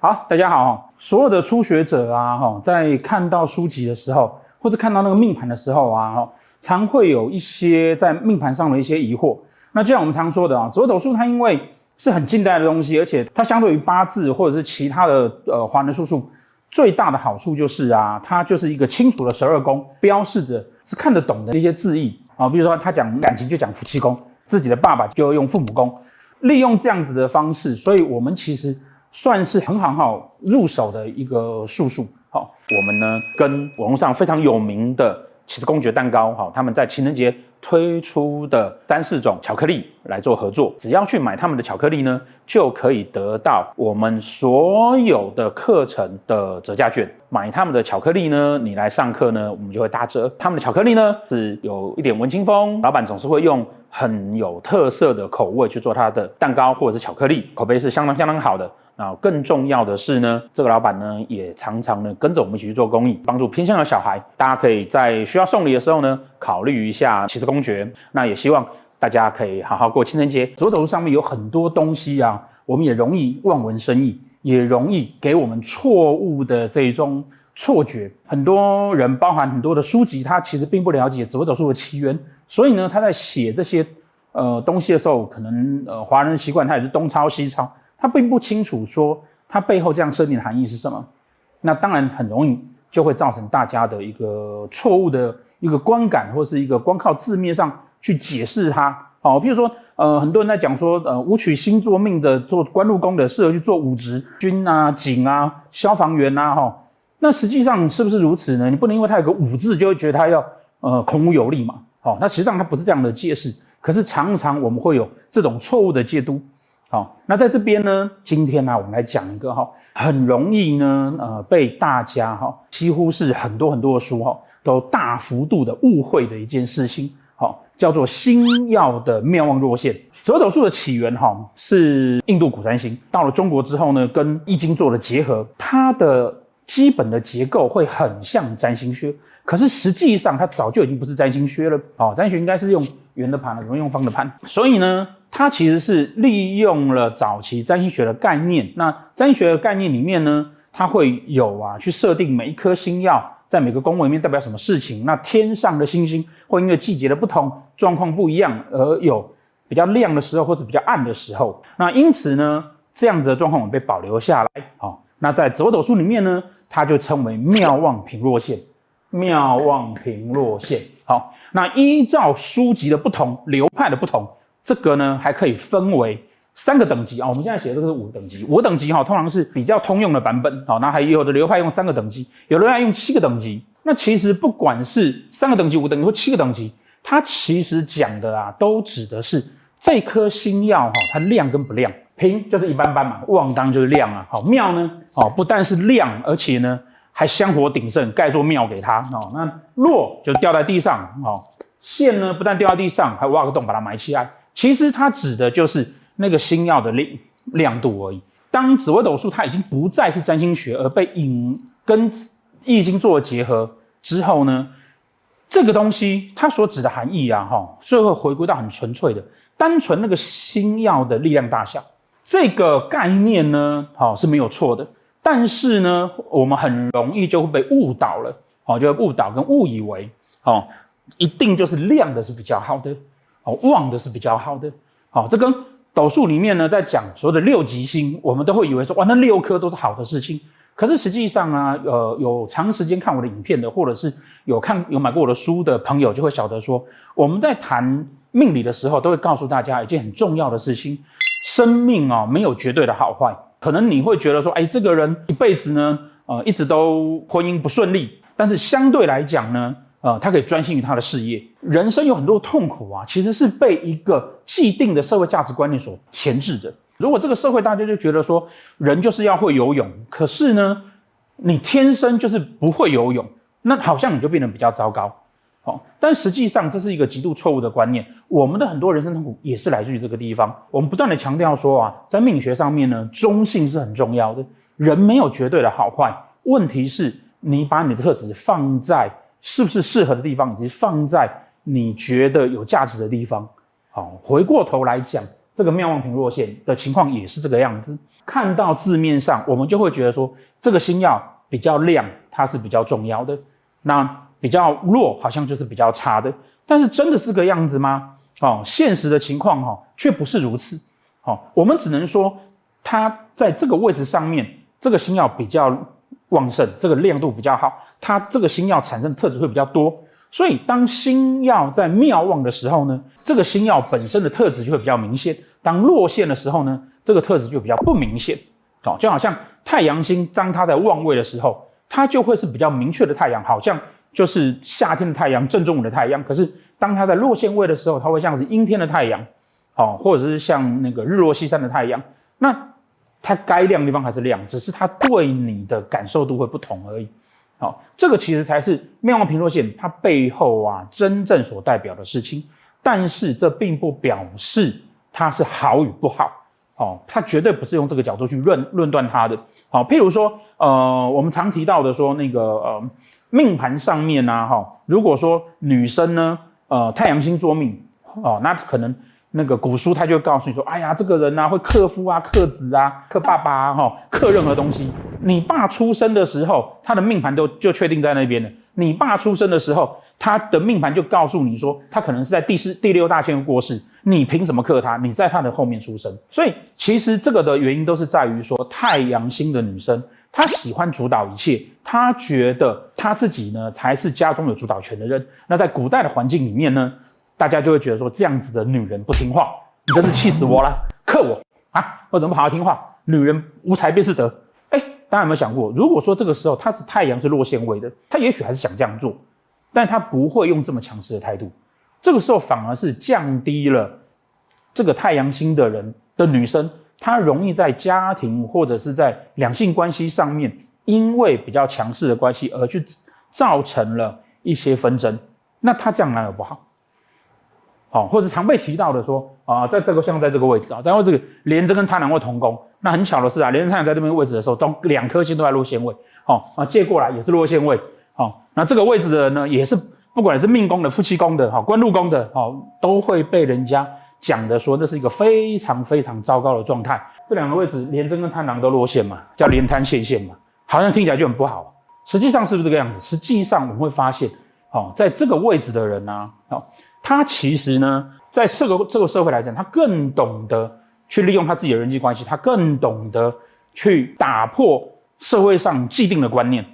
好，大家好。所有的初学者啊，哈，在看到书籍的时候，或者看到那个命盘的时候啊，哈，常会有一些在命盘上的一些疑惑。那就像我们常说的啊，紫微斗数它因为是很近代的东西，而且它相对于八字或者是其他的呃华人术数最大的好处就是啊，它就是一个清楚的十二宫，标示着是看得懂的一些字意啊。比如说他讲感情就讲夫妻宫，自己的爸爸就用父母宫。利用这样子的方式，所以我们其实算是很好好入手的一个素数。好，我们呢跟网络上非常有名的起司公爵蛋糕，好，他们在情人节推出的三四种巧克力来做合作，只要去买他们的巧克力呢，就可以得到我们所有的课程的折价券。买他们的巧克力呢，你来上课呢，我们就会打折。他们的巧克力呢是有一点文青风，老板总是会用很有特色的口味去做他的蛋糕或者是巧克力，口碑是相当相当好的。那更重要的是呢，这个老板呢也常常呢跟着我们一起去做公益，帮助偏乡的小孩。大家可以在需要送礼的时候呢，考虑一下起司公爵。那也希望大家可以好好过情人节。紫微斗数上面有很多东西啊，我们也容易望文生义，也容易给我们错误的这一种错觉。很多人，包含很多的书籍，他其实并不了解紫微斗数的起源，所以呢，他在写这些呃东西的时候，可能呃华人习惯他也是东抄西抄。他并不清楚说他背后这样设定的含义是什么，那当然很容易就会造成大家的一个错误的一个观感，或是一个光靠字面上去解释它。好，譬如说，呃，很多人在讲说，呃，武曲星坐命的做官禄宫的适合去做武职军啊、警啊、消防员呐，哈。那实际上是不是如此呢？你不能因为他有个武字就会觉得他要呃孔武有力嘛？好，那实际上他不是这样的解释。可是常常我们会有这种错误的解读。好，那在这边呢，今天呢，我们来讲一个哈，很容易呢，呃，被大家哈，几乎是很多很多的书哈，都大幅度的误会的一件事情，好，叫做星曜的庙旺弱陷。紫微斗数的起源哈，是印度古占星，到了中国之后呢，跟易经做了结合，它的基本的结构会很像占星学，可是实际上它早就已经不是占星学了，哦，占星学应该是用圆的盘了，怎么用方的盘？所以呢。它其实是利用了早期占星学的概念。那占星学的概念里面呢，它会有啊，去设定每一颗星曜在每个宫位里面代表什么事情。那天上的星星会因为季节的不同，状况不一样，而有比较亮的时候或者比较暗的时候。那因此呢，这样子的状况我们被保留下来。好，那在紫微斗数里面呢，它就称为妙望平弱陷。庙旺平弱陷。好，那依照书籍的不同，流派的不同。这个呢，还可以分为三个等级啊。我们现在写的这个是五等级，五等级哈，通常是比较通用的版本。好，那还有的流派用三个等级，有的流派用七个等级。那其实不管是三个等级、五等级或七个等级，它其实讲的啊，都指的是这颗星曜哈，它亮跟不亮。平就是一般般嘛，旺当就是亮啊。好，妙呢，哦，不但是亮，而且呢还香火鼎盛，盖座庙给他哦。那落就掉在地上哦，陷呢不但掉在地上，还挖个洞把它埋起来。其实它指的就是那个星曜的亮亮度而已。当紫微斗数它已经不再是占星学，而被引跟易经做了结合之后呢，这个东西它所指的含义啊，哈，所以会回归到很纯粹的，单纯那个星曜的力量大小这个概念呢，好是没有错的。但是呢，我们很容易就会被误导了，哦，就会误导跟误以为，哦，一定就是亮的是比较好的。哦旺的是比较好的，好，这跟斗数里面呢，在讲所谓的六吉星，我们都会以为说，哇，那六颗都是好的事情。可是实际上啊，呃，有长时间看我的影片的，或者是有看有买过我的书的朋友，就会晓得说，我们在谈命理的时候，都会告诉大家一件很重要的事情：生命啊，没有绝对的好坏。可能你会觉得说，哎，这个人一辈子呢，呃，一直都婚姻不顺利，但是相对来讲呢，呃，他可以专心于他的事业。人生有很多痛苦啊，其实是被一个既定的社会价值观念所钳制的。如果这个社会大家就觉得说，人就是要会游泳，可是呢，你天生就是不会游泳，那好像你就变得比较糟糕。但实际上这是一个极度错误的观念。我们的很多人生痛苦也是来自于这个地方。我们不断地强调说啊，在命学上面呢，中性是很重要的。人没有绝对的好坏，问题是你把你的特质放在。是不是适合的地方，以及放在你觉得有价值的地方？好，回过头来讲，这个妙望平弱线的情况也是这个样子。看到字面上，我们就会觉得说，这个星曜比较亮，它是比较重要的；那比较弱，好像就是比较差的。但是真的是个样子吗？哦，现实的情况哈、哦，却不是如此。哦，我们只能说，它在这个位置上面，这个星曜比较旺盛，这个亮度比较好，它这个星曜产生的特质会比较多。所以，当星曜在妙旺的时候呢，这个星曜本身的特质就会比较明显；当落陷的时候呢，这个特质就比较不明显。哦，就好像太阳星当它在旺位的时候，它就会是比较明确的太阳，好像。就是夏天的太阳，正中午的太阳。可是当它在落线位的时候，它会像是阴天的太阳，哦，或者是像那个日落西山的太阳。那它该亮的地方还是亮，只是它对你的感受度会不同而已。好、哦，这个其实才是庙旺平落线它背后啊真正所代表的事情。但是这并不表示它是好与不好。哦，它绝对不是用这个角度去论论断它的。好、譬如说，呃，我们常提到的说那个呃。命盘上面呢、啊，哈，如果说女生呢，呃，太阳星座命，哦，那可能那个古书他就告诉你说，哎呀，这个人呢、啊、会克夫啊、克子啊、克爸爸啊，哈，克任何东西。你爸出生的时候，他的命盘都就确定在那边了。你爸出生的时候，他的命盘就告诉你说，他可能是在第四、第六大限过世。你凭什么克他？你在他的后面出生。所以其实这个的原因都是在于说，太阳星的女生。她喜欢主导一切，她觉得他自己呢才是家中有主导权的人。那在古代的环境里面呢，大家就会觉得说，这样子的女人不听话，你真是气死我了，克我啊！我怎么不好好听话？女人无才便是德。哎，大家有没有想过，如果说这个时候他是太阳是落陷位的，他也许还是想这样做，但他不会用这么强势的态度。这个时候反而是降低了这个太阳星的人的女生。她容易在家庭或者是在两性关系上面，因为比较强势的关系而去造成了一些纷争。那他这样哪有不好？好，或者常被提到的说啊，在这个像在这个位置啊，然后这个廉贞跟贪狼会同宫，那很巧的是啊，廉贞贪狼在这边位置的时候，都两颗星都在落陷位，好啊，借过来也是落陷位，好，那这个位置的人呢，也是不管是命宫的、夫妻宫的、哈官禄宫的，好，都会被人家。讲的说，这是一个非常非常糟糕的状态。这两个位置，廉贞跟贪狼都落陷嘛，叫廉贪陷陷嘛，好像听起来就很不好。实际上是不是这个样子？实际上我们会发现，哦，在这个位置的人呢、哦，他其实呢，在这个这个社会来讲，他更懂得去利用他自己的人际关系，他更懂得去打破社会上既定的观念。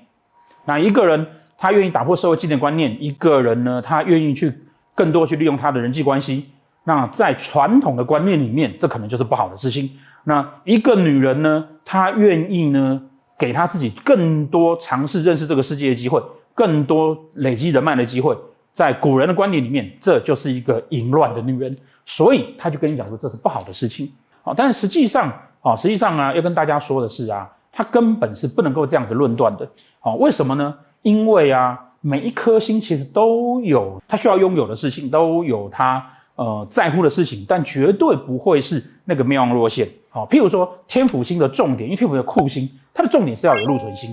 那一个人他愿意打破社会既定的观念，一个人呢，他愿意去更多去利用他的人际关系。那在传统的观念里面，这可能就是不好的事情。那一个女人呢，她愿意呢，给她自己更多尝试认识这个世界的机会，更多累积人脉的机会。在古人的观念里面，这就是一个淫乱的女人，所以他就跟你讲说这是不好的事情。好，但是实际上，啊，实际上啊，要跟大家说的是啊，他根本是不能够这样子论断的。好，为什么呢？因为啊，每一颗星其实都有他需要拥有的事情，都有它。呃，在乎的事情，但绝对不会是那个庙旺落陷。好，譬如说天府星的重点，因为天府的库星，它的重点是要有禄存星。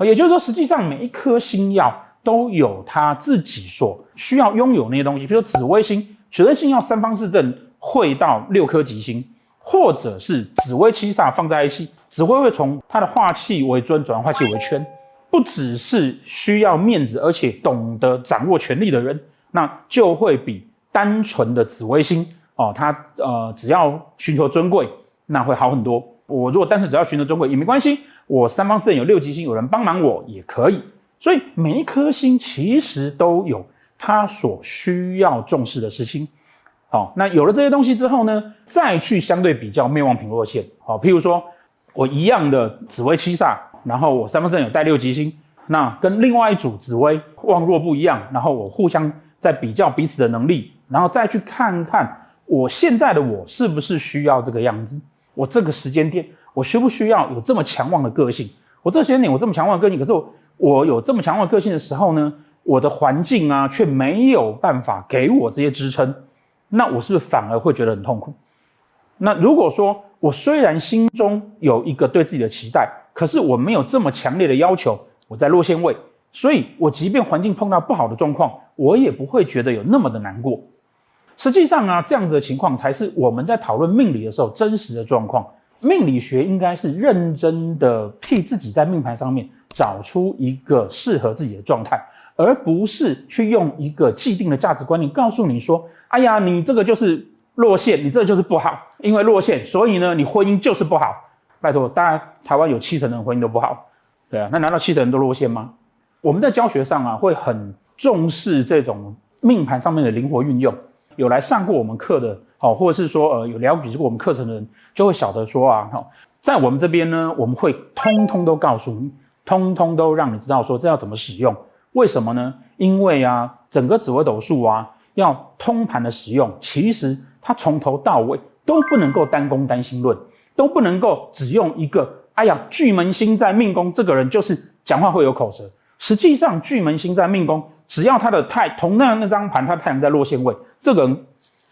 也就是说，实际上每一颗星耀都有它自己所需要拥有那些东西。比如紫微星，紫微星要三方四正会到六颗吉星，或者是紫微七煞放在一起，紫微会从它的化气为尊转化气为圈，不只是需要面子，而且懂得掌握权力的人，那就会比。单纯的紫微星哦，他呃只要寻求尊贵，那会好很多。我如果单纯只要寻求尊贵也没关系，我三方四正有六吉星，有人帮忙我也可以。所以每一颗星其实都有它所需要重视的事情。好、哦，那有了这些东西之后呢，再去相对比较灭亡平弱线。好、哦，譬如说我一样的紫微七煞，然后我三方四正有带六吉星，那跟另外一组紫微旺弱不一样，然后我互相在比较彼此的能力。然后再去看看我现在的我是不是需要这个样子？我这个时间点，我需不需要有这么强旺的个性？我这个时间点我这么强旺个性，可是我我有这么强旺的个性的时候呢，我的环境啊却没有办法给我这些支撑，那我是不是反而会觉得很痛苦？那如果说我虽然心中有一个对自己的期待，可是我没有这么强烈的要求，我在落线位，所以我即便环境碰到不好的状况，我也不会觉得有那么的难过。实际上啊，这样子的情况才是我们在讨论命理的时候真实的状况。命理学应该是认真的替自己在命盘上面找出一个适合自己的状态，而不是去用一个既定的价值观念告诉你说：“哎呀，你这个就是落线，你这个就是不好，因为落线，所以呢，你婚姻就是不好。”拜托，大家台湾有七成的人婚姻都不好，对啊，那难道七成人都落线吗？我们在教学上啊，会很重视这种命盘上面的灵活运用。有来上过我们课的，好，或者是说，呃，有了解过我们课程的人，就会晓得说啊，好，在我们这边呢，我们会通通都告诉你，通通都让你知道说这要怎么使用。为什么呢？因为啊，整个紫微斗数啊，要通盘的使用，其实它从头到尾都不能够单宫单星论，都不能够只用一个，哎呀，巨门星在命宫，这个人就是讲话会有口舌。实际上，巨门星在命宫，只要他的太同样那张盘，他太阳在落线位。这个人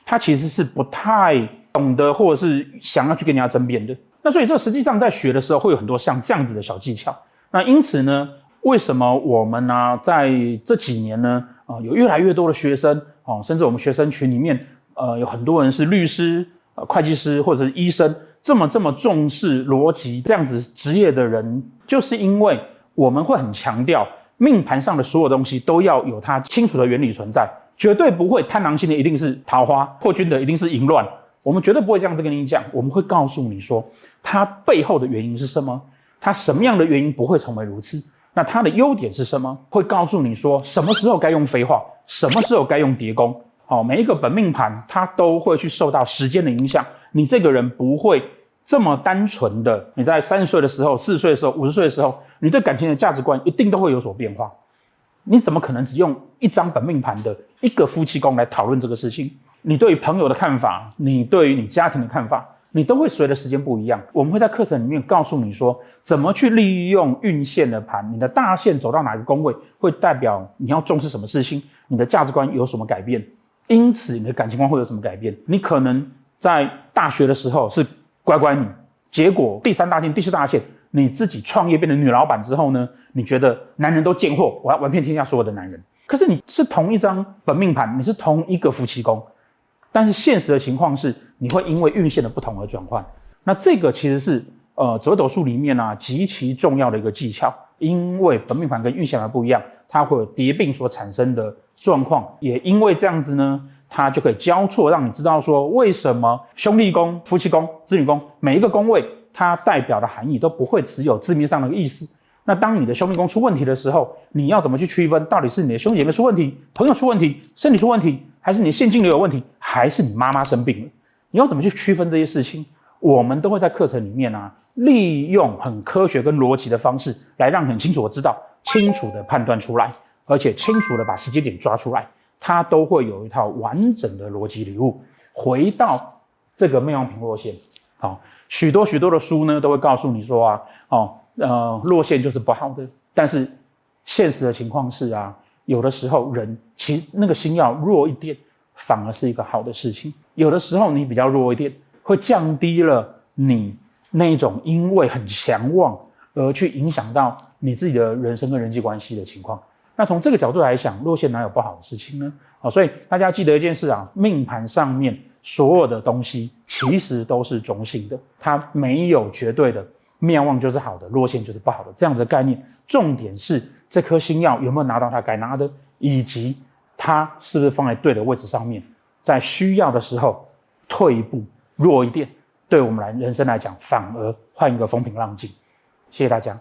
他其实是不太懂得，或者是想要去跟人家争辩的。那所以这实际上在学的时候会有很多像这样子的小技巧。那因此呢，为什么我们呢、在这几年呢啊、有越来越多的学生啊、甚至我们学生群里面呃有很多人是律师、呃会计师或者是医生，这么这么重视逻辑这样子职业的人，就是因为我们会很强调命盘上的所有东西都要有它清楚的原理存在。绝对不会贪狼星的一定是桃花，破军的一定是淫乱。我们绝对不会这样子跟你讲，我们会告诉你说，它背后的原因是什么？它什么样的原因不会成为如此？那它的优点是什么？会告诉你说，什么时候该用飞化，什么时候该用叠宫。好，每一个本命盘它都会去受到时间的影响。你这个人不会这么单纯的，你在三十岁的时候、四十岁的时候、五十岁的时候，你对感情的价值观一定都会有所变化。你怎么可能只用一张本命盘的一个夫妻宫来讨论这个事情？你对于朋友的看法，你对于你家庭的看法，你都会随着时间不一样。我们会在课程里面告诉你说，怎么去利用运线的盘，你的大线走到哪个宫位，会代表你要重视什么事情，你的价值观有什么改变，因此你的感情观会有什么改变。你可能在大学的时候是乖乖女，结果第三大线、第四大线。你自己创业变成女老板之后呢？你觉得男人都贱货，我要玩遍天下所有的男人。可是你是同一张本命盘，你是同一个夫妻宫，但是现实的情况是，你会因为运线的不同而转换。那这个其实是呃折斗术里面啊极其重要的一个技巧，因为本命盘跟运线还不一样，它会有叠并所产生的状况，也因为这样子呢，它就可以交错，让你知道说为什么兄弟宫、夫妻宫、子女宫每一个宫位。它代表的含义都不会只有字面上的意思。那当你的兄弟宫出问题的时候，你要怎么去区分？到底是你的兄弟姐妹出问题，朋友出问题，身体出问题，还是你现金流有问题，还是你妈妈生病了？你要怎么去区分这些事情？我们都会在课程里面啊，利用很科学跟逻辑的方式，来让你很清楚的知道，清楚的判断出来，而且清楚的把时间点抓出来，它都会有一套完整的逻辑礼物。回到这个命旺平落线，好。许多许多的书呢，都会告诉你说啊，哦，呃，落线就是不好的。但是现实的情况是啊，有的时候人其实那个心要弱一点，反而是一个好的事情。有的时候你比较弱一点，会降低了你那一种因为很强旺而去影响到你自己的人生跟人际关系的情况。那从这个角度来讲，落线哪有不好的事情呢？好，所以大家记得一件事啊，命盘上面所有的东西其实都是中性的，它没有绝对的面旺就是好的，落线就是不好的这样的概念。重点是这颗星曜有没有拿到它该拿的，以及它是不是放在对的位置上面，在需要的时候退一步弱一点，对我们来人生来讲反而换一个风平浪静。谢谢大家。